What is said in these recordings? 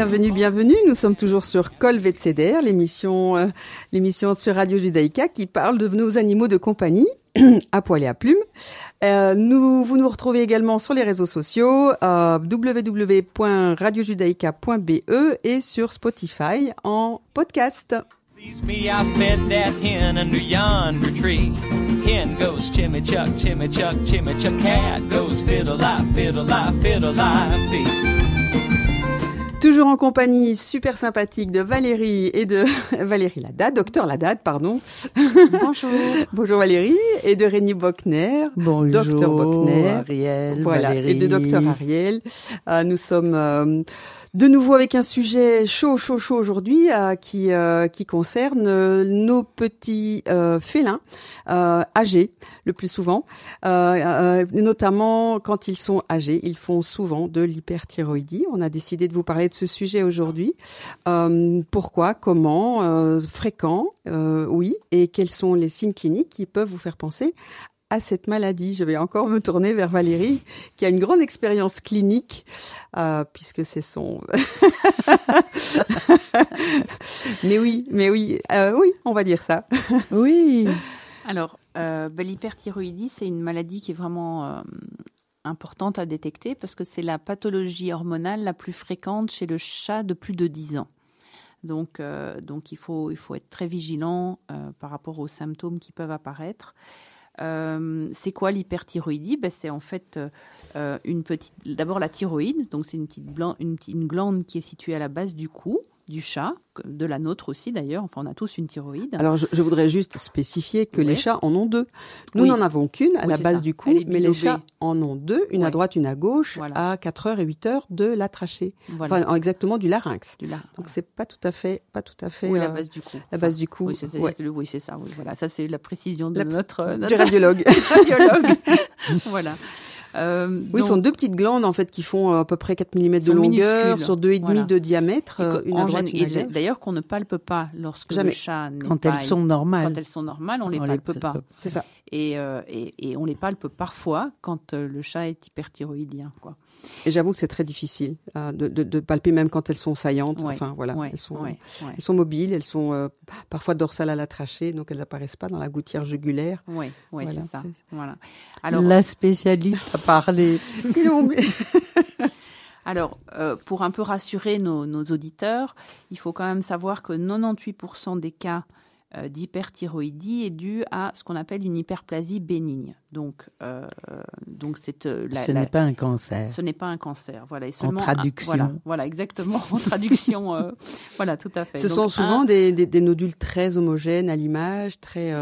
bienvenue, bienvenue. Nous sommes toujours sur Col l'émission, euh, l'émission sur Radio Judaïka qui parle de nos animaux de compagnie à poil et à plumes. Euh, nous, vous nous retrouvez également sur les réseaux sociaux euh, www.radiojudaïka.be et sur Spotify en podcast. Toujours en compagnie super sympathique de Valérie et de Valérie Ladad, docteur Ladad, pardon. Bonjour. Bonjour Valérie et de Rémi Bockner. Bonjour. Docteur Bockner. Ariel. Voilà. Valérie. Et de docteur Ariel. Euh, nous sommes euh, de nouveau avec un sujet chaud, chaud, chaud aujourd'hui euh, qui euh, qui concerne euh, nos petits félins âgés le plus souvent, notamment quand ils sont âgés, ils font souvent de l'hyperthyroïdie. On a décidé de vous parler de ce sujet aujourd'hui. pourquoi, comment, fréquent, oui, et quels sont les signes cliniques qui peuvent vous faire penser à cette maladie. Je vais encore me tourner vers Valérie, qui a une grande expérience clinique, euh, puisque c'est son. mais oui, mais oui, euh, oui, on va dire ça. oui. Alors, euh, bah, l'hyperthyroïdie, c'est une maladie qui est vraiment euh, importante à détecter parce que c'est la pathologie hormonale la plus fréquente chez le chat de plus de 10 ans. Donc, euh, donc il, faut, il faut être très vigilant par rapport aux symptômes qui peuvent apparaître. Euh, c'est quoi l'hyperthyroïdie? Ben, C'est en fait euh, une petite. D'abord la thyroïde, donc c'est une petite une, une glande qui est située à la base du cou du chat, de la nôtre aussi d'ailleurs. Enfin, on a tous une thyroïde. Alors, je, voudrais juste spécifier que les chats en ont deux. Nous n'en avons qu'une à la base du cou, mais les chats en ont deux, une à droite, une à gauche, à 4 heures et 8 heures de la trachée. Enfin, exactement du larynx. Du Donc, c'est pas tout à fait, pas tout à fait. Oui, la euh, base du cou. La base du cou. Oui, c'est ça. voilà, ça c'est la précision de notre, notre, du radiologue. radiologue. voilà. Euh, oui, ce sont deux petites glandes en fait qui font euh, à peu près 4 mm de longueur sur 2,5 voilà. de diamètre. Euh, D'ailleurs, qu'on ne palpe pas lorsque Jamais. le chat quand elles sont normales. Quand elles sont normales, on, ne les palpe pas. C'est ça. Et, et, et, on les palpe parfois quand le chat est hyperthyroïdien, quoi. Et j'avoue que c'est très difficile euh, de, de, de, palper même quand elles sont saillantes. enfin voilà, elles sont elles sont mobiles, elles sont euh, parfois dorsales à la trachée, donc elles n'apparaissent pas dans la gouttière jugulaire. Oui, c'est ça. Voilà. Alors la spécialiste a parlé. Alors, euh, pour un peu rassurer nos, nos, auditeurs, il faut quand même savoir que 98% des cas euh, d'hyperthyroïdie est due à ce qu'on appelle une hyperplasie bénigne. Donc, euh, donc c'est euh, ce n'est pas un cancer. Ce n'est pas un cancer, voilà. Et seulement en traduction. voilà, exactement. En traduction, voilà, tout à fait. Ce sont souvent des, des, nodules très homogènes à l'image, très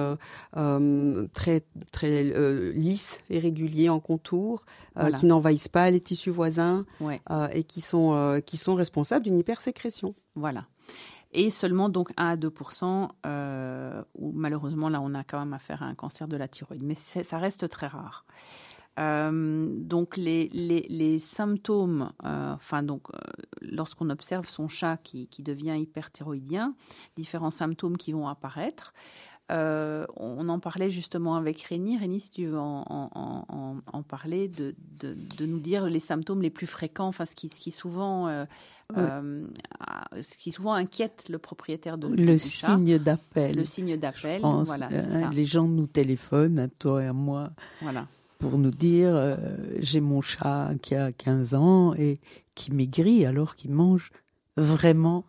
très très lisses et réguliers en contour, qui n'envahissent pas les tissus voisins et qui sont qui sont responsables d'une hypersécrétion. Voilà et seulement donc 1 à 2% euh, où malheureusement là on a quand même affaire à un cancer de la thyroïde, mais ça reste très rare. Euh, donc les, les, les symptômes, euh, enfin donc euh, lorsqu'on observe son chat qui, qui devient hyperthyroïdien, différents symptômes qui vont apparaître. Euh, on en parlait justement avec Réni. Réni, si tu veux en, en, en, en parler, de, de, de, nous dire les symptômes les plus fréquents, enfin ce qui, ce qui souvent euh, ce qui souvent inquiète le propriétaire de le signe d'appel. Le signe d'appel, voilà. Euh, les gens nous téléphonent, à toi et à moi, voilà. pour nous dire euh, j'ai mon chat qui a 15 ans et qui maigrit alors qu'il mange vraiment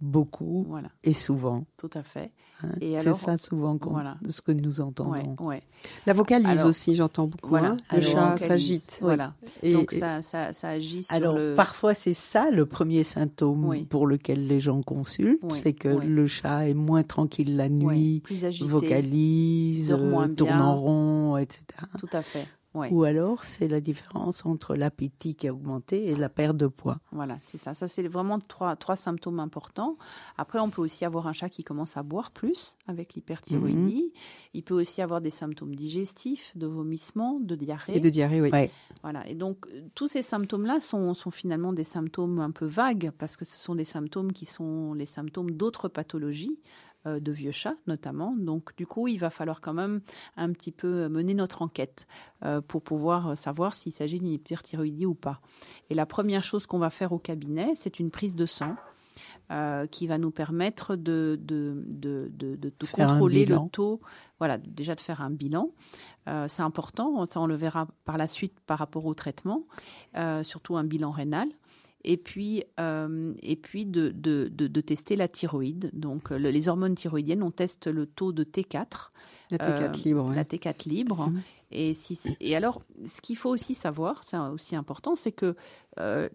beaucoup voilà. et souvent. Tout à fait. Hein, c'est ça souvent voilà. ce que nous entendons. Ouais, La vocalise aussi, j'entends beaucoup. Voilà. Hein. Le chat s'agite. Voilà. Et, Donc ça, ça, ça, agit sur alors, Parfois, c'est ça le premier symptôme pour lequel les gens consultent, c'est que le chat est moins tranquille la nuit, plus agité, vocalise, tourne en rond, etc. Tout à fait. Ou alors, c'est la différence entre l'appétit qui a augmenté et la perte de poids. Voilà, c'est ça. Ça, c'est vraiment trois, trois symptômes importants. Après, on peut aussi avoir un chat qui commence à boire plus avec l'hyperthyroïdie. Mhm. Il peut aussi avoir des symptômes digestifs, de vomissement, de diarrhée. Et de diarrhée, oui. Voilà. Et donc, tous ces symptômes-là sont, sont finalement des symptômes un peu vagues parce que ce sont des symptômes qui sont les symptômes d'autres pathologies de vieux chats notamment. Donc du coup, il va falloir quand même un petit peu mener notre enquête pour pouvoir savoir s'il s'agit d'une hyperthyroïdie ou pas. Et la première chose qu'on va faire au cabinet, c'est une prise de sang. qui va nous permettre de, de, de, de contrôler le taux, voilà, déjà de faire un bilan. c'est important, ça on le verra par la suite par rapport au traitement, surtout un bilan rénal et puis, euh, et puis de, de, de, tester la thyroïde. Donc, les hormones thyroïdiennes, on teste le taux de T4. La T4 euh, libre. La T4 libre. Mhm. Et, si, et alors, ce qu'il faut aussi savoir, c'est aussi important, c'est que euh,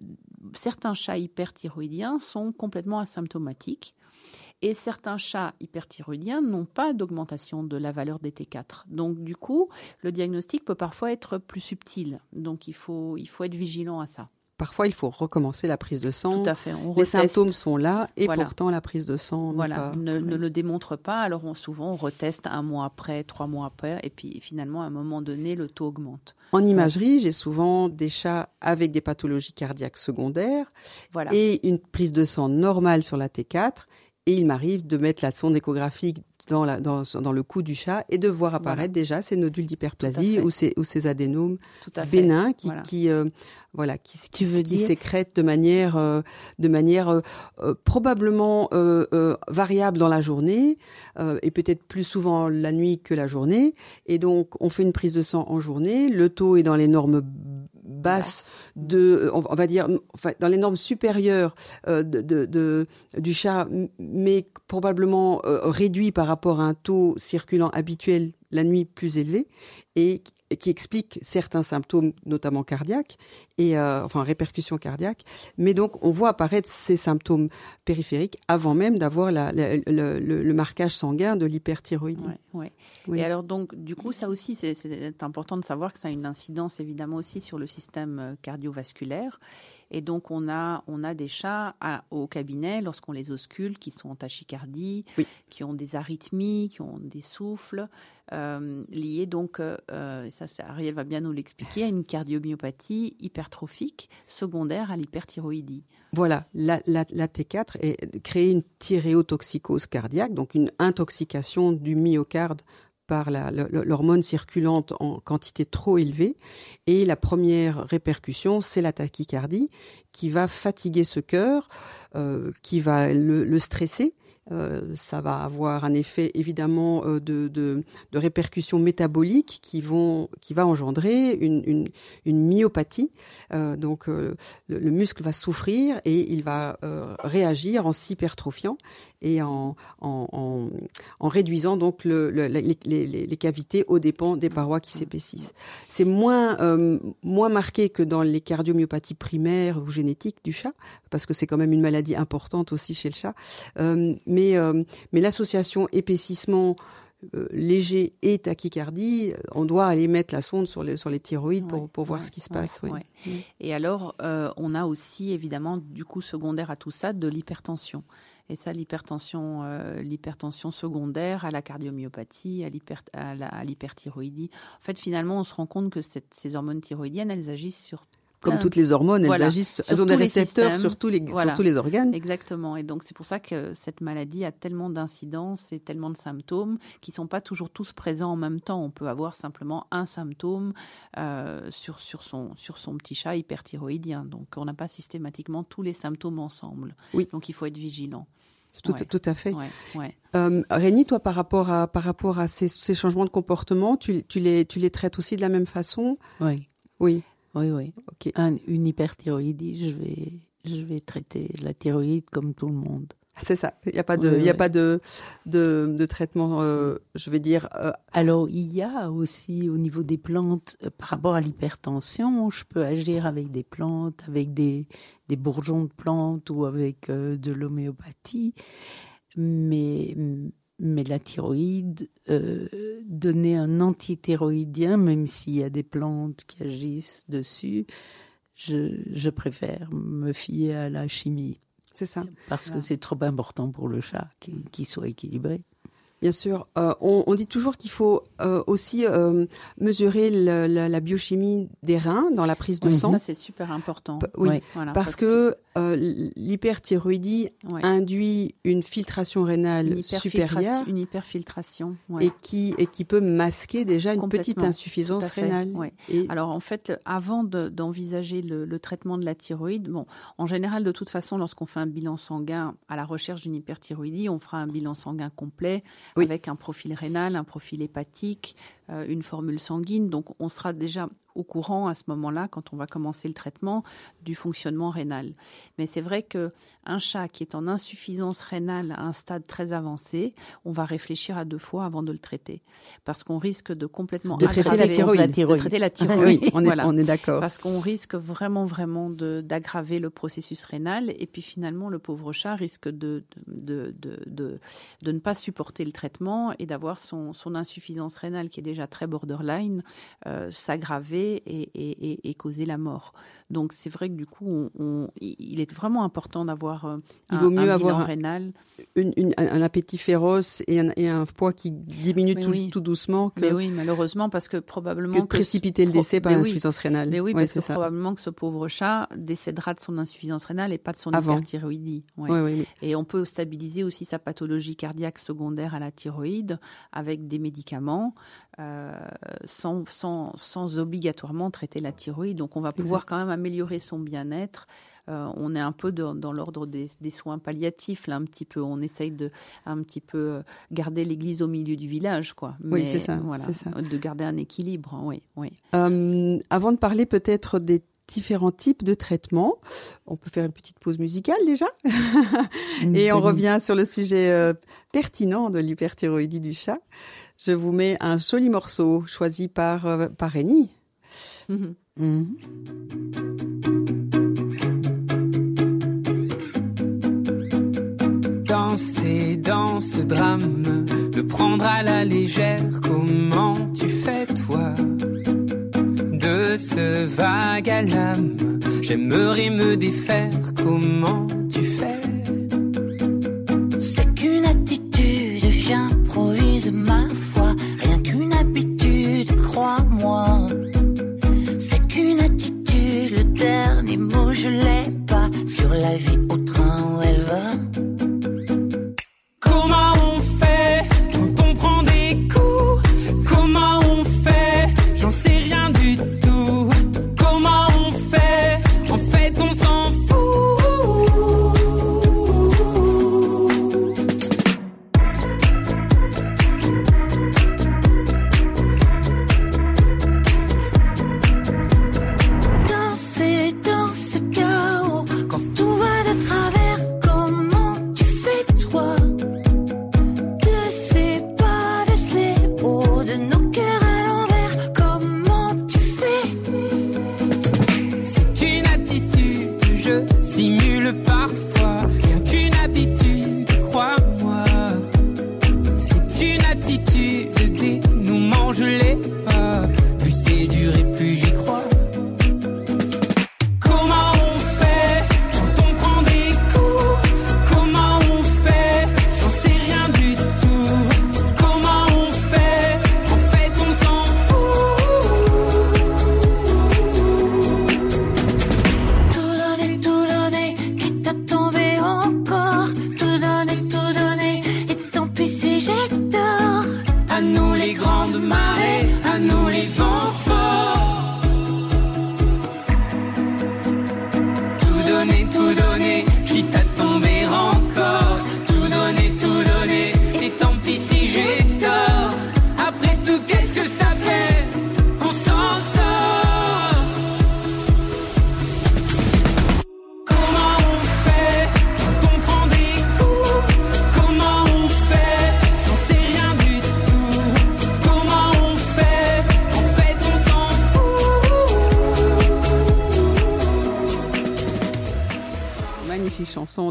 certains chats hyperthyroïdiens sont complètement asymptomatiques. Et certains chats hyperthyroïdiens n'ont pas d'augmentation de la valeur des T4. Donc, du coup, le diagnostic peut parfois être plus subtil. Donc, il faut, il faut être vigilant à ça parfois il faut recommencer la prise de sang. Tout à fait. les symptômes sont là et pourtant la prise de sang voilà. ne, le démontre pas. Alors on, souvent on reteste un mois après, trois mois après, et puis finalement à un moment donné le taux augmente. En imagerie, j'ai souvent des chats avec des pathologies cardiaques secondaires et une prise de sang normale sur la T4. Et il m'arrive de mettre la sonde échographique dans, la, dans, dans, le cou du chat et de voir apparaître déjà ces nodules d'hyperplasie ou ces, ou ces adénomes bénins qui, qui euh, voilà, qui, qui, qui sécrètent de manière, euh, de manière euh, euh probablement variable dans la journée et peut-être plus souvent la nuit que la journée. Et donc, on fait une prise de sang en journée. Le taux est dans les normes basses de, on va dire, enfin, dans les normes supérieures de, de, de, du chat, mais probablement réduit par rapport à un taux circulant habituel la nuit plus élevé et qui explique certains symptômes, notamment cardiaques, et euh, enfin répercussions cardiaques. Mais donc, on voit apparaître ces symptômes périphériques avant même d'avoir le, marquage sanguin de l'hyperthyroïdie. Ouais, Et alors donc, du coup, ça aussi, c'est important de savoir que ça a une incidence évidemment aussi sur le système euh, cardiovasculaire. Et donc, on a, on a des chats au cabinet, lorsqu'on les auscule, qui sont en tachycardie, qui ont des arythmies, qui ont des souffles, euh, liés donc, euh, euh ça, Ariel va bien nous l'expliquer, à une cardiomyopathie hypertrophique secondaire à l'hyperthyroïdie. Voilà, la, la, la T4 est, crée une thyréotoxicose cardiaque, donc une intoxication du myocarde par l'hormone circulante en quantité trop élevée. Et la première répercussion, c'est la tachycardie qui va fatiguer ce cœur, euh, qui va le stresser euh, ça va avoir un effet évidemment euh, de, répercussions métaboliques qui vont va engendrer une, myopathie. Donc le, le, muscle va souffrir et il va réagir en s'hypertrophiant et en, en, en, réduisant donc le, les, les, les, cavités aux dépens des parois qui s'épaississent. C'est moins moins marqué que dans les cardiomyopathies primaires ou génétiques du chat parce que c'est quand même une maladie importante aussi chez le chat. Mais, euh, mais l'association épaississement euh, léger et tachycardie, on doit aller mettre la sonde sur les, sur les thyroïdes pour, pour voir ce qui se passe. Mm. Et alors, euh, on a aussi évidemment, du coup, secondaire à tout ça, de l'hypertension. Et ça, l'hypertension, l'hypertension secondaire à la cardiomyopathie, à l'hyperthyroïdie. En fait, finalement, on se rend compte que ces hormones thyroïdiennes, elles agissent sur comme toutes les hormones, elles agissent, elles ont des récepteurs sur tous les, sur tous les organes. Exactement. Et donc c'est pour ça que cette maladie a tellement d'incidences et tellement de symptômes qui sont pas toujours tous présents en même temps. On peut avoir simplement un symptôme euh, sur sur son sur son petit chat hyperthyroïdien. Donc on n'a pas systématiquement tous les symptômes ensemble. Oui. Donc il faut être vigilant. Tout, tout, à fait. Ouais, euh, Rémi, toi, par rapport à, par rapport à ces, ces changements de comportement, tu, tu, les, tu les traites aussi de la même façon? Oui. Oui. Oui, oui. une hyperthyroïdie, je vais, je vais traiter la thyroïde comme tout le monde. C'est ça. Il n'y a pas de, il a pas de, de, de traitement, euh, je vais dire. Euh, Alors, il y a aussi au niveau des plantes, euh, par rapport à l'hypertension, je peux agir avec des plantes, avec des, des bourgeons de plantes ou avec de l'homéopathie. Mais mais la thyroïde, euh, donner un antithyroïdien, même s'il y a des plantes qui agissent dessus, je, je préfère me fier à la chimie. C'est ça. Parce que c'est trop important pour le chat qu'il soit équilibré. Bien sûr. Euh, on, dit toujours qu'il faut euh, aussi euh, mesurer la, biochimie des reins dans la prise de sang. Ça, c'est super important. oui, parce, que, l'hyperthyroïdie induit une filtration rénale supérieure. Une hyperfiltration. Et, qui, et qui peut masquer déjà une petite insuffisance rénale. Alors, en fait, avant d'envisager le, traitement de la thyroïde, bon, en général, de toute façon, lorsqu'on fait un bilan sanguin à la recherche d'une hyperthyroïdie, on fera un bilan sanguin complet avec un profil rénal, un profil hépatique, euh, une formule sanguine. Donc on sera déjà au courant à ce moment-là, quand on va commencer le traitement, du fonctionnement rénal. Mais c'est vrai que un chat qui est en insuffisance rénale à un stade très avancé, on va réfléchir à deux fois avant de le traiter, parce qu'on risque de complètement de traiter la thyroïde. De traiter la thyroïde. oui, on est, on est d'accord. Parce qu'on risque vraiment, vraiment d'aggraver le processus rénal, et puis finalement le pauvre chat risque de de, de, de, de ne pas supporter le traitement et d'avoir son, son insuffisance rénale qui est déjà très borderline euh, s'aggraver et, et, et, causer la mort. Donc c'est vrai que du coup, on, il est vraiment important d'avoir il vaut mieux avoir rénal. un appétit féroce et un, et un poids qui diminue tout, doucement. Que, mais oui, malheureusement, parce que probablement que précipiter le décès par insuffisance rénale. Mais oui, parce que probablement que ce pauvre chat décédera de son insuffisance rénale et pas de son hyperthyroïdie. et on peut stabiliser aussi sa pathologie cardiaque secondaire à la thyroïde avec des médicaments. Euh, sans, sans, sans, obligatoirement traiter la thyroïde. Donc on va pouvoir quand même améliorer son bien-être. Euh, on est un peu dans l'ordre des, soins palliatifs là un petit peu. On essaye de un petit peu euh, garder l'église au milieu du village quoi. oui c'est ça, ça, De garder un équilibre. Hein, oui, oui. avant de parler peut-être des différents types de traitements. On peut faire une petite pause musicale déjà. Et on revient sur le sujet pertinent de l'hyperthyroïdie du chat je vous mets un joli morceau choisi par, euh, par. Mhm. Mhm. Danser dans ce drame, le prendre à la légère, comment tu fais toi? De ce vague à l'âme, j'aimerais me défaire, comment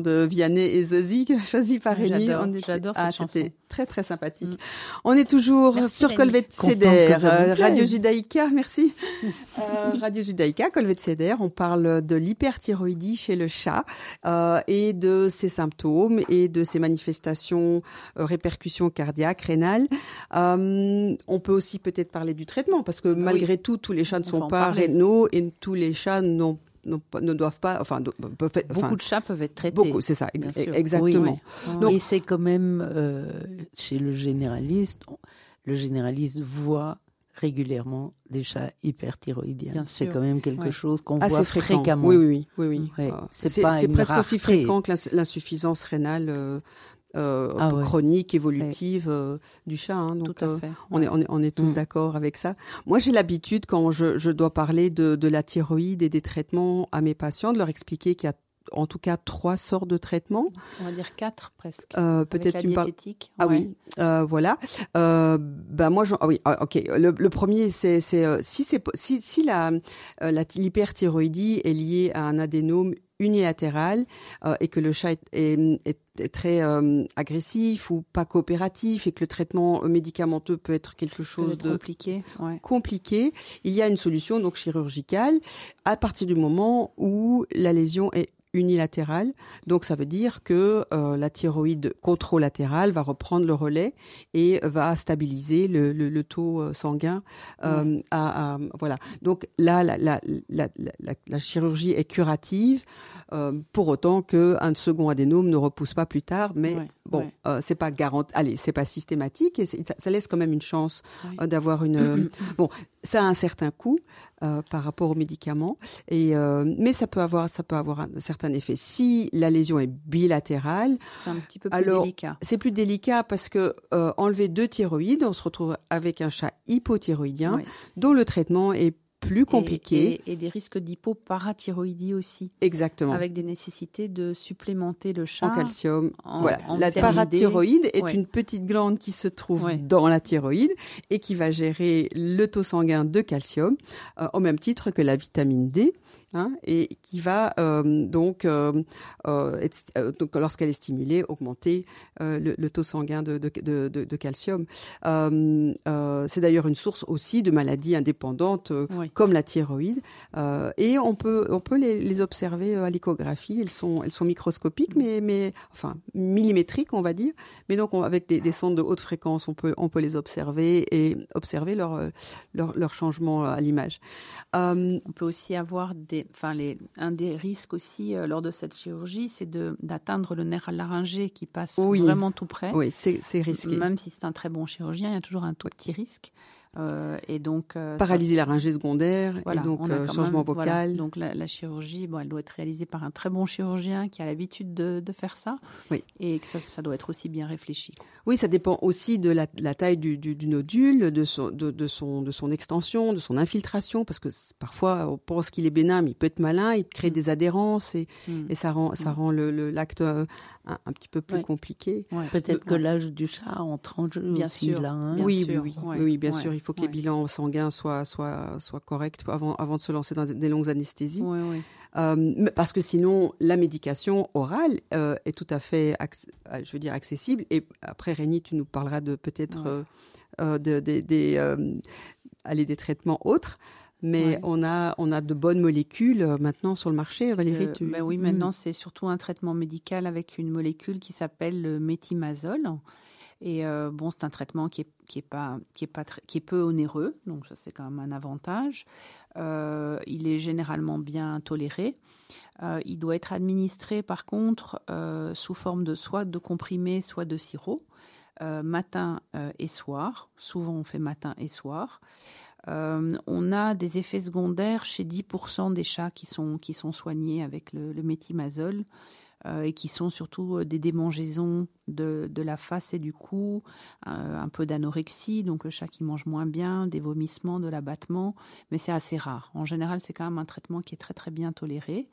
de Vianney et Zazie, choisie par Rémi. J'adore cette ah, C'était très très sympathique. Mm. On est toujours sur Colvette Ceder, euh, Radio Judaïka, merci. euh, Radio Judaïka, Colvette Ceder, on parle de l'hyperthyroïdie chez le chat euh, et de ses symptômes et de ses manifestations, euh, répercussions cardiaques, rénales. Euh, on peut aussi peut-être parler du traitement parce que malgré tout, tous les chats ne sont pas rénaux et tous les chats n'ont ne doivent pas, enfin, beaucoup de chats peuvent être traités. Beaucoup, c'est ça, exactement. Donc, et c'est quand même euh, chez le généraliste, le généraliste voit régulièrement des chats hyperthyroïdiens. C'est quand même quelque chose qu'on voit fréquemment. Oui, oui, oui, oui. oui. C'est presque aussi fréquent que l'insuffisance rénale. Euh, euh, ah chronique, évolutive euh, du chat. Hein, donc, euh, on, est, on, est, tous mm. d'accord avec ça. Moi, j'ai l'habitude, quand je, je, dois parler de, de, la thyroïde et des traitements à mes patients, de leur expliquer qu'il y a en tout cas trois sortes de traitements. On va dire quatre presque. Peut-être la diététique. Ah oui, voilà. ben moi, ah oui, ah, ok. Le, le premier, c'est si c'est si, si la l'hyperthyroïdie est liée à un adénome unilatéral et que le chat est, est, est très euh, agressif ou pas coopératif et que le traitement médicamenteux peut être quelque chose de compliqué, compliqué, il y a une solution donc chirurgicale à partir du moment où la lésion est unilatérale. Donc ça veut dire que euh, la thyroïde contralatérale va reprendre le relais et va stabiliser le, le, le taux euh, sanguin. Euh, à, à, voilà. Donc là, la, la, la, la chirurgie est curative. Euh, pour autant qu'un second adénome ne repousse pas plus tard. Mais bon, euh, c'est pas garanti. Allez, c'est pas systématique et ça laisse quand même une chance d'avoir une. bon, ça a un certain coût. par rapport aux médicaments. Et mais ça peut avoir ça peut avoir un, certain effet. Si la lésion est bilatérale, c'est un petit peu plus alors, délicat. C'est plus délicat parce que enlever deux thyroïdes, on se retrouve avec un chat hypothyroïdien dont le traitement est plus compliqué. Et, des risques d'hypoparathyroïdie aussi. Exactement. Avec des nécessités de supplémenter le chat. En calcium. voilà. la parathyroïde est une petite glande qui se trouve dans la thyroïde et qui va gérer le taux sanguin de calcium, euh, au même titre que la vitamine D. Hein, et qui va euh, donc, euh, euh, donc lorsqu'elle est stimulée, augmenter le, taux sanguin de, de, de, de calcium. c'est d'ailleurs une source aussi de maladies indépendantes comme la thyroïde. et on peut, on peut les, les observer à l'échographie. Elles sont, elles sont microscopiques, mais, mais enfin millimétriques, on va dire. Mais donc avec des, des, sondes de haute fréquence, on peut, on peut les observer et observer leur, leur, leur changement à l'image. on peut aussi avoir des enfin les, un des risques aussi euh, lors de cette chirurgie, c'est d'atteindre le nerf laryngé qui passe vraiment tout près. Oui, c'est risqué. Même si c'est un très bon chirurgien, il y a toujours un tout petit risque. Euh, et donc euh, paralysie laryngée secondaire et donc euh, changement vocal. Donc la, chirurgie, bon, elle doit être réalisée par un très bon chirurgien qui a l'habitude de, de, faire ça. Oui. Et que ça, ça, doit être aussi bien réfléchi. Oui, ça dépend aussi de la, la taille du, du, du, nodule, de son, de, de, son, de son extension, de son infiltration, parce que parfois on pense qu'il est bénin, mais il peut être malin, il crée mm. des adhérences et, mm. et ça rend, ça mm. rend le l'acte un, petit peu plus compliqué. Peut-être que l'âge du chat entre en jeu bien sûr. Là, hein. oui, oui, oui, bien sûr. Il faut que les bilans sanguins soient, soient, soient corrects avant, avant de se lancer dans des longues anesthésies. Euh, parce que sinon, la médication orale euh, est tout à fait, euh, je veux dire, accessible. Et après, Rémi, tu nous parleras de peut-être de, des, des traitements autres. Mais on, a, on a de bonnes molécules euh, maintenant sur le marché, Valérie. Tu... Ben oui, maintenant, mm. c'est surtout un traitement médical avec une molécule qui s'appelle le métimazole. Et euh, bon, c'est un traitement qui est, qui est pas qui est pas qui est peu onéreux, donc ça c'est quand même un avantage. Euh, il est généralement bien toléré. Euh, il doit être administré par contre sous forme de soit de comprimé, soit de sirop, matin et soir. Souvent on fait matin et soir. Euh, on a des effets secondaires chez 10% des chats qui sont, qui sont soignés avec le, le euh, et qui sont surtout euh, des démangeaisons de, de la face et du cou, un peu d'anorexie, donc le chat qui mange moins bien, des vomissements, de l'abattement, mais c'est assez rare. En général, c'est quand même un traitement qui est très très bien toléré.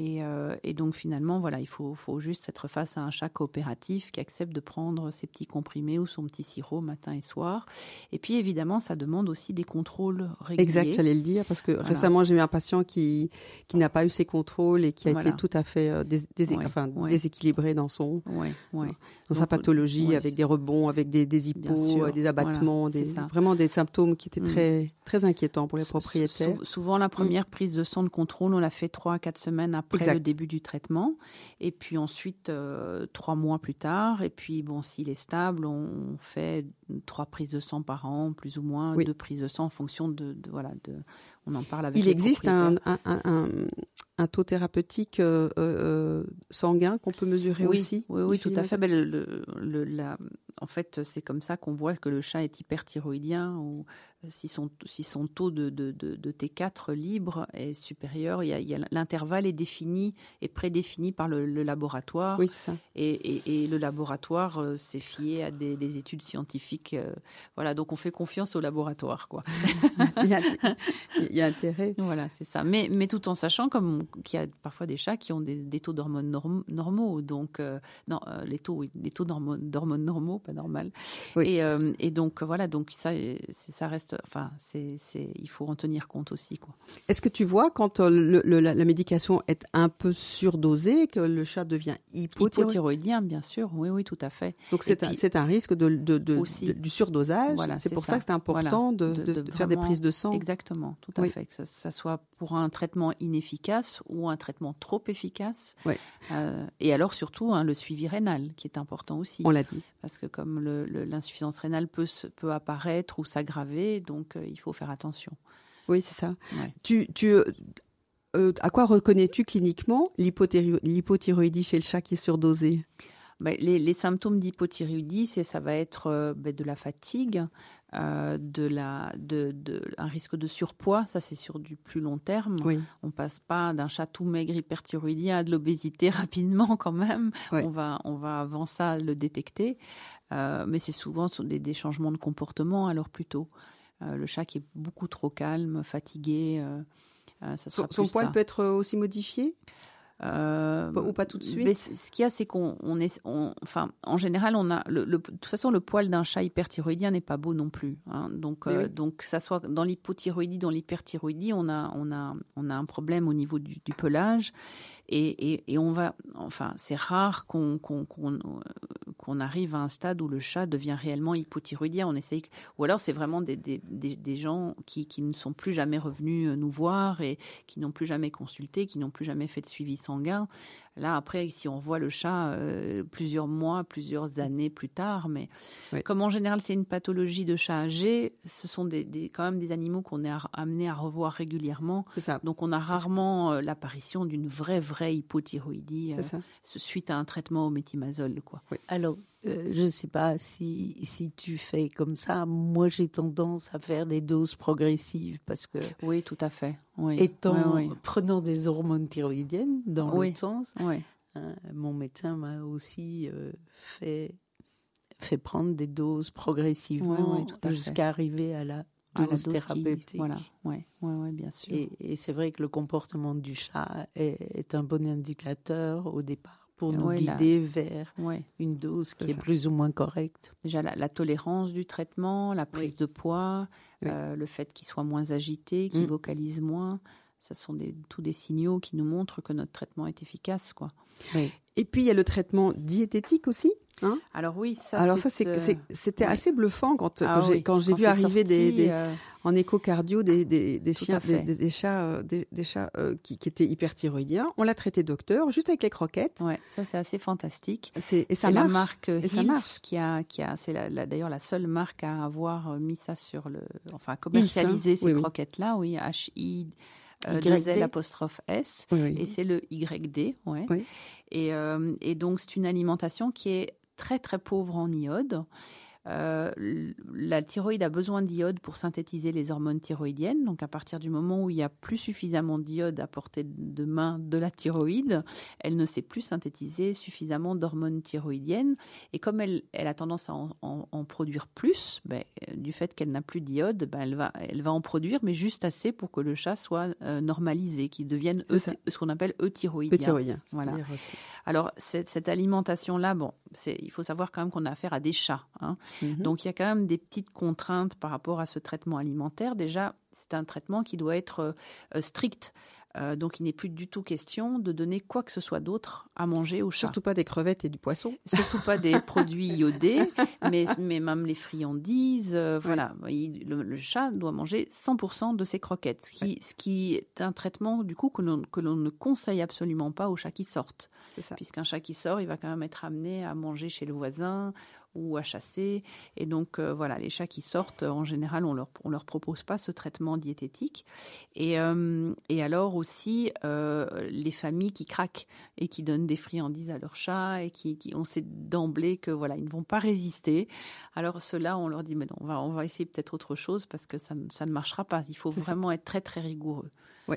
Et, euh, et, donc finalement, voilà, il faut, faut, juste être face à un chat coopératif qui accepte de prendre ses petits comprimés ou son petit sirop matin et soir. Et puis évidemment, ça demande aussi des contrôles réguliers. Exact, j'allais le dire, parce que récemment, j'ai eu un patient qui, qui n'a pas eu ses contrôles et qui a été tout à fait euh, enfin, déséquilibré dans, son, dans sa pathologie, avec des rebonds, avec des, des hippos, des abattements, des, vraiment des symptômes qui étaient mm. très, très inquiétants pour les propriétaires. souvent, la première mm. prise de sang de contrôle, on l'a fait trois à quatre semaines après après le début du traitement. Et puis ensuite, euh, trois mois plus tard. Et puis, bon, s'il est stable, on fait trois prises de sang par an, plus ou moins, deux prises de sang en fonction de, voilà, de, on en parle avec Il existe un, un, taux thérapeutique euh, euh, sanguin qu'on peut mesurer aussi Oui, oui, tout à fait. Ben, le, le, la, en fait, c'est comme ça qu'on voit que le chat est hyperthyroïdien ou si son, si son taux de, de, de, T4 libre est supérieur, l'intervalle est défini et prédéfini par le, laboratoire. Oui, ça. Et, et, et, le laboratoire euh, s'est fié à des, des études scientifiques. Euh, voilà, donc on fait confiance au laboratoire, quoi. il, y a, il, y a, intérêt. Voilà, c'est ça. Mais, mais tout en sachant comme qu'il y a parfois des chats qui ont des, des taux d'hormones normaux, donc euh, non, les taux, oui, des taux d'hormones normaux, pas normal. Oui. Et, et donc voilà, donc ça, ça reste enfin, c'est, il faut en tenir compte aussi, quoi. Est-ce que tu vois quand euh, la, médication est un peu surdosée, que le chat devient hypothyroïdien bien sûr. Oui, oui, tout à fait. Donc c'est un, un, risque de, du surdosage. Voilà, c'est pour ça. que c'est important de, faire des prises de sang. Exactement, tout à fait. Que ça, soit pour un traitement inefficace ou un traitement trop efficace. Euh, et alors surtout hein, le suivi rénal, qui est important aussi. On l'a dit. Parce que comme l'insuffisance rénale peut, peut apparaître ou s'aggraver, donc euh, il faut faire attention. Oui, c'est ça. Tu, tu, euh, à quoi reconnais-tu cliniquement l'hypothyroïdie chez le chat qui est surdosé? Ben, les, symptômes d'hypothyroïdie, ça va être ben, de la fatigue, de la, de, de, un risque de surpoids, ça c'est sur du plus long terme. Oui. On passe pas d'un chat tout maigre hyperthyroïdien à de l'obésité rapidement quand même. On va, on va avant ça le détecter, mais c'est souvent des, des, changements de comportement alors plutôt. Euh, le chat qui est beaucoup trop calme, fatigué. Euh, euh, ça son, son poil peut être aussi modifié? Euh, ou pas tout de suite. ce qu'il y a, c'est qu'on on est, enfin, en général, on a, le, de toute façon, le poil d'un chat hyperthyroïdien n'est pas beau non plus. Hein. donc, donc, ça soit dans l'hypothyroïdie, dans l'hyperthyroïdie, on a, on a, on a un problème au niveau du, du pelage. Et, on va, enfin, c'est rare qu'on qu'on arrive à un stade où le chat devient réellement hypothyroïdien. On essaye, ou alors c'est vraiment des, des, des, gens qui, qui, ne sont plus jamais revenus nous voir et qui n'ont plus jamais consulté, qui n'ont plus jamais fait de suivi sanguin. Là, après, si on voit le chat euh, plusieurs mois, plusieurs années plus tard, mais comme en général c'est une pathologie de chat âgé, ce sont des, quand même des animaux qu'on est amené à revoir régulièrement. Ça. Donc on a rarement euh, l'apparition d'une vraie, vraie hypothyroïdie euh, suite à un traitement au méthimazole. Quoi. Alors, je ne sais pas si, si tu fais comme ça. Moi, j'ai tendance à faire des doses progressives parce que. Oui, tout à fait. Oui. Étant, prenant des hormones thyroïdiennes dans l'autre sens, Hein, mon médecin m'a aussi euh, fait, fait prendre des doses progressivement jusqu'à arriver à la dose, thérapeutique. Voilà, ouais, ouais, bien sûr. Et, c'est vrai que le comportement du chat est, un bon indicateur au départ pour nous guider vers une dose qui est, plus ou moins correcte. Déjà, la, tolérance du traitement, la prise de poids, euh, le fait qu'il soit moins agité, qu'il mm. vocalise moins, ce sont des, tous des signaux qui nous montrent que notre traitement est efficace. Quoi. Et puis il y a le traitement diététique aussi. Hein? Alors oui, ça. Alors ça, euh, c'était assez bluffant quand, ah quand j'ai vu arriver des, euh, en échocardio des, des, des chiens, des, chats, euh, des, chats qui, qui, étaient hyperthyroïdiens. On l'a traité docteur, juste avec les croquettes. Ouais, ça c'est assez fantastique. C'est et ça marche. la marque et Hills qui a, qui a, c'est la, d'ailleurs la seule marque à avoir mis ça sur le, enfin commercialisé ces croquettes là, oui, H I euh, apostrophe S, et c'est le YD. Ouais. Et, euh, et donc, c'est une alimentation qui est très très pauvre en iode. Euh, la thyroïde a besoin d'iode pour synthétiser les hormones thyroïdiennes. Donc, à partir du moment où il n'y a plus suffisamment d'iode à portée de main de la thyroïde, elle ne sait plus synthétiser suffisamment d'hormones thyroïdiennes. Et comme elle, elle a tendance à en, produire plus, ben, du fait qu'elle n'a plus d'iode, ben, elle, va, elle va en produire, mais juste assez pour que le chat soit euh, normalisé, qu'il devienne ce qu'on appelle euthyroïdien. Voilà. Alors, cette, cette alimentation-là, bon, il faut savoir quand même qu'on a affaire à des chats. Hein. Mhm. Donc il y a quand même des petites contraintes par rapport à ce traitement alimentaire. Déjà, c'est un traitement qui doit être euh, euh, strict. Euh, donc, il n'est plus du tout question de donner quoi que ce soit d'autre à manger au chat. Surtout pas des crevettes et du poisson. Surtout pas des produits iodés, mais, mais, même les friandises. Voilà, le, chat doit manger 100% de ses croquettes, ce qui, ce qui, est un traitement du coup que l'on ne conseille absolument pas aux chats qui sortent. Puisqu'un chat qui sort, il va quand même être amené à manger chez le voisin ou à chasser. Et donc, euh, voilà, les chats qui sortent, en général, on leur, on leur propose pas ce traitement diététique. Et, euh, et alors aussi, euh, les familles qui craquent et qui donnent des friandises à leurs chats et qui, qui on sait d'emblée que voilà, ils ne vont pas résister. Alors ceux-là, on leur dit, mais non, on va, on va essayer peut-être autre chose parce que ça, ça ne marchera pas. Il faut vraiment être très, très rigoureux. Oui.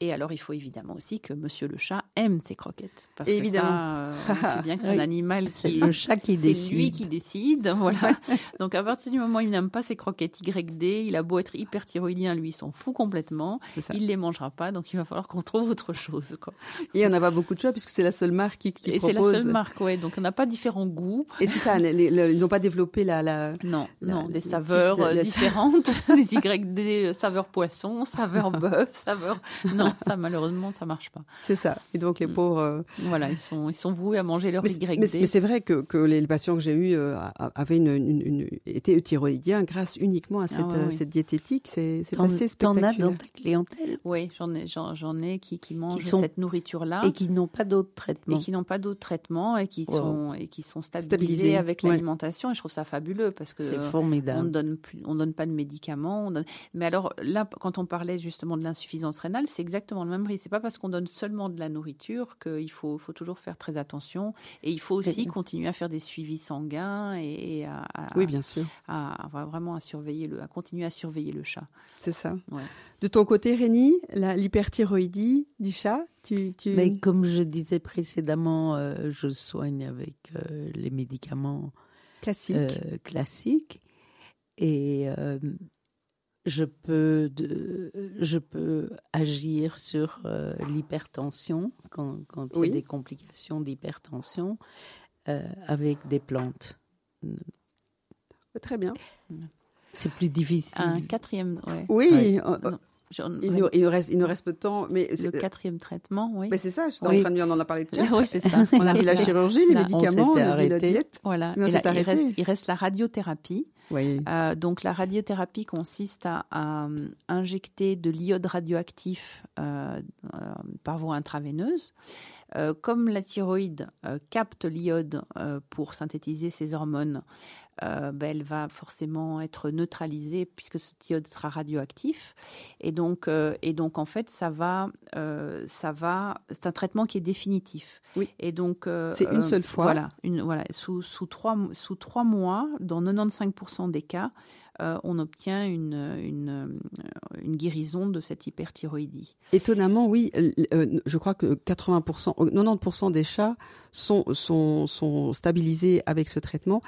Et alors, il faut évidemment aussi que Monsieur le chat aime ses croquettes. Parce évidemment. que ça, euh, bien que c'est un animal qui le chat qui décide. C'est lui qui décide, voilà. Donc, à partir du moment où il n'aime pas ses croquettes YD, il a beau être hyperthyroïdien, lui, il s'en fout complètement. Il les mangera pas, donc il va falloir qu'on trouve autre chose. Quoi. Et on n'a pas beaucoup de choix puisque c'est la seule marque qui, qui Et c'est la seule marque, ouais. Donc, on n'a pas différents goûts. Et c'est ça, ils n'ont pas développé la, la non, non, des saveurs euh, différentes, les YD, saveur poisson, saveur bœuf, saveur. Non, ça malheureusement ça marche pas. C'est ça. Et donc les mm. pauvres. Euh, voilà, ils sont ils sont voués à manger leur YD. Mais, c'est vrai que, que les patients que j'ai eus euh, avaient une, une, étaient thyroïdiens grâce uniquement à ah cette, cette diététique. C'est assez spectaculaire. T'en as dans ta clientèle? Oui, j'en ai j'en ai qui, qui mangent cette nourriture là et qui n'ont pas d'autres traitements. Et qui n'ont pas d'autres traitements et qui sont et qui sont stabilisés, avec l'alimentation. Et je trouve ça fabuleux parce que c'est formidable. On ne donne plus, on donne pas de médicaments. On donne... Mais alors là, quand on parlait justement de l'insuffisance rénale, c'est exactement le même risque. C'est pas parce qu'on donne seulement de la nourriture qu'il faut, faut toujours faire très attention. Et il faut aussi continuer à faire des suivis sanguins et, à, oui, bien sûr, à, vraiment à surveiller le, à continuer à surveiller le chat. C'est ça. De ton côté, Rémi, l'hyperthyroïdie du chat, tu, tu... Mais comme je disais précédemment, euh, je soigne avec euh, les médicaments classiques. Euh, classiques. Et je peux, je peux agir sur euh, l'hypertension quand, quand il y a des complications d'hypertension euh, avec des plantes. Très bien. C'est plus difficile. Un quatrième, Oui. Il, nous, il, nous, reste, il nous reste peu de temps, mais le quatrième traitement, oui. Mais c'est ça, je suis en train de dire, on en a parlé tout. oui, c'est ça. on a vu la chirurgie, les médicaments, on, a la diète. Voilà. Et là, il, reste, il, reste, la radiothérapie. Oui. Euh, donc la radiothérapie consiste à, à injecter de l'iode radioactif euh, euh, par voie intraveineuse. Euh, comme la thyroïde euh, capte l'iode euh, pour synthétiser ses hormones, ben, elle va forcément être neutralisée puisque ce iode sera radioactif. Et donc, et donc en fait, ça va, ça va. C'est un traitement qui est définitif. Oui. Et donc, c'est une seule fois. Voilà, une, voilà, sous, sous trois, sous trois mois, dans 95% des cas, euh, on obtient une, une, une, guérison de cette hyperthyroïdie. Étonnamment, oui, euh, je crois que 80%, 90% des chats sont, sont, sont stabilisés avec ce traitement,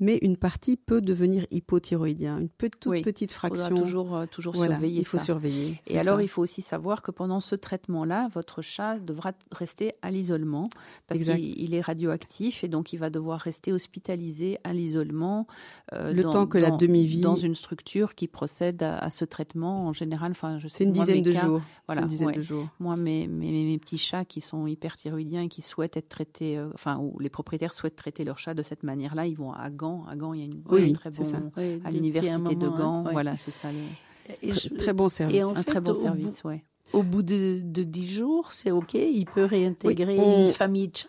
mais une partie peut devenir hypothyroïdien, une toute petite fraction. Il toujours, euh, toujours surveiller Il faut surveiller. Et alors, il faut aussi savoir que pendant ce traitement-là, votre chat devra rester à l'isolement parce qu'il est radioactif et donc il va devoir rester hospitalisé à l'isolement. Euh, Le temps que la demi-vie. Dans une structure qui procède à, ce traitement en général. Enfin, je sais. C'est une dizaine de jours. Voilà. Une dizaine de jours. Moi, mes, mes, mes, petits chats qui sont hyperthyroïdiens et qui souhaitent être traités, euh, enfin, où les propriétaires souhaitent traiter leur chat de cette manière-là, ils vont à Gand. À Gand, il y a une, oui, très bon à l'université de Gand. Hein. Voilà, c'est ça. très, bon service. un très bon service, ouais. Au bout de, de 10 jours, c'est OK, il peut réintégrer une famille de chats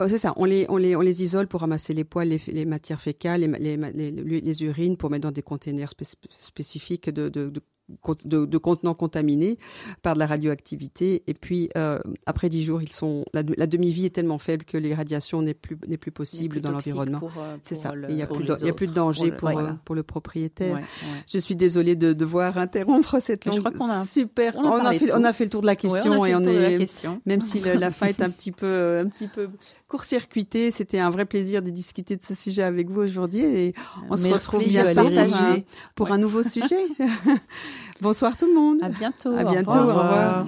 Oh, c'est ça, on les, on, les, on les isole pour ramasser les poils, les, les matières fécales, les, les, les, urines, pour mettre dans des containers spécifiques de, de, de, contenants contaminés par de la radioactivité. Et puis, euh, après 10 jours, ils sont, la, demi-vie est tellement faible que les radiations n'est plus, n'est plus possible dans l'environnement. Euh, c'est ça. il n'y a, plus de, a plus de danger pour, le, pour, le propriétaire. Je suis désolée de devoir interrompre cette longue. Je crois qu'on a super. On, a, fait, on a fait le tour de la question et on est, même si la fin est un petit peu, un petit peu court-circuité. C'était un vrai plaisir de discuter de ce sujet avec vous aujourd'hui et on se retrouve bientôt pour, un, nouveau sujet. Bonsoir tout le monde. À bientôt. À bientôt. Au revoir.